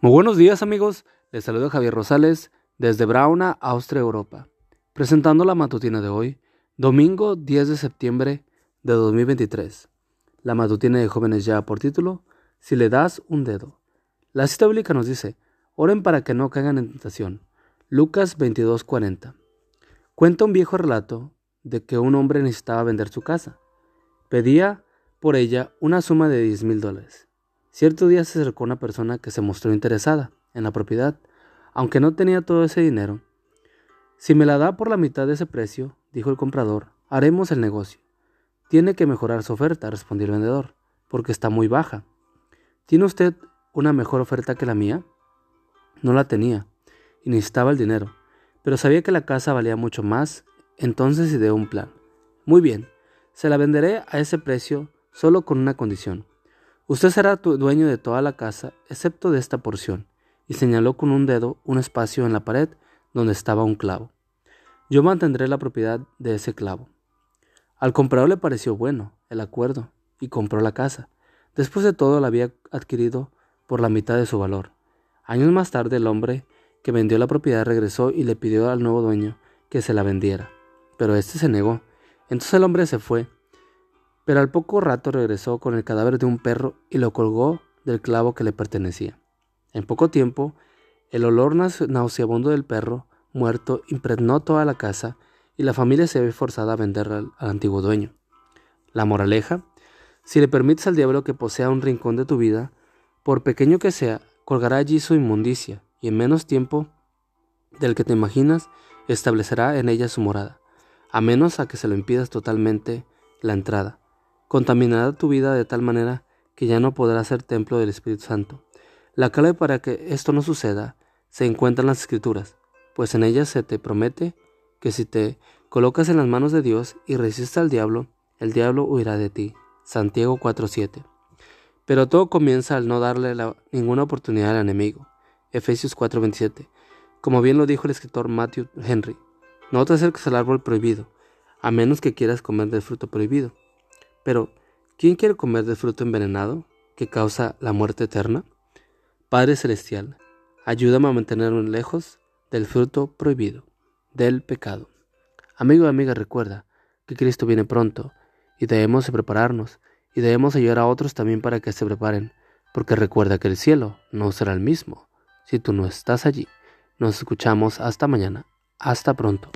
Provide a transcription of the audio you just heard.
Muy buenos días amigos, les saludo Javier Rosales desde Brauna, Austria, Europa, presentando la matutina de hoy, domingo 10 de septiembre de 2023. La matutina de jóvenes ya por título, Si le das un dedo. La cita bíblica nos dice, oren para que no caigan en tentación. Lucas 22:40. Cuenta un viejo relato de que un hombre necesitaba vender su casa. Pedía por ella una suma de 10 mil dólares. Cierto día se acercó una persona que se mostró interesada en la propiedad, aunque no tenía todo ese dinero. Si me la da por la mitad de ese precio, dijo el comprador, haremos el negocio. Tiene que mejorar su oferta, respondió el vendedor, porque está muy baja. ¿Tiene usted una mejor oferta que la mía? No la tenía, y necesitaba el dinero, pero sabía que la casa valía mucho más, entonces ideó un plan. Muy bien, se la venderé a ese precio solo con una condición. Usted será dueño de toda la casa, excepto de esta porción, y señaló con un dedo un espacio en la pared donde estaba un clavo. Yo mantendré la propiedad de ese clavo. Al comprador le pareció bueno el acuerdo y compró la casa. Después de todo la había adquirido por la mitad de su valor. Años más tarde el hombre que vendió la propiedad regresó y le pidió al nuevo dueño que se la vendiera, pero éste se negó. Entonces el hombre se fue pero al poco rato regresó con el cadáver de un perro y lo colgó del clavo que le pertenecía. En poco tiempo, el olor nauseabundo del perro muerto impregnó toda la casa y la familia se ve forzada a venderla al, al antiguo dueño. La moraleja, si le permites al diablo que posea un rincón de tu vida, por pequeño que sea, colgará allí su inmundicia y en menos tiempo del que te imaginas establecerá en ella su morada, a menos a que se lo impidas totalmente la entrada contaminará tu vida de tal manera que ya no podrás ser templo del Espíritu Santo. La clave para que esto no suceda se encuentra en las Escrituras, pues en ellas se te promete que si te colocas en las manos de Dios y resistes al diablo, el diablo huirá de ti. Santiago 4:7. Pero todo comienza al no darle ninguna oportunidad al enemigo. Efesios 4:27. Como bien lo dijo el escritor Matthew Henry, no te acerques al árbol prohibido, a menos que quieras comer del fruto prohibido. Pero, ¿quién quiere comer del fruto envenenado que causa la muerte eterna? Padre Celestial, ayúdame a mantenerme lejos del fruto prohibido, del pecado. Amigo y amiga, recuerda que Cristo viene pronto y debemos prepararnos y debemos ayudar a otros también para que se preparen, porque recuerda que el cielo no será el mismo si tú no estás allí. Nos escuchamos hasta mañana. Hasta pronto.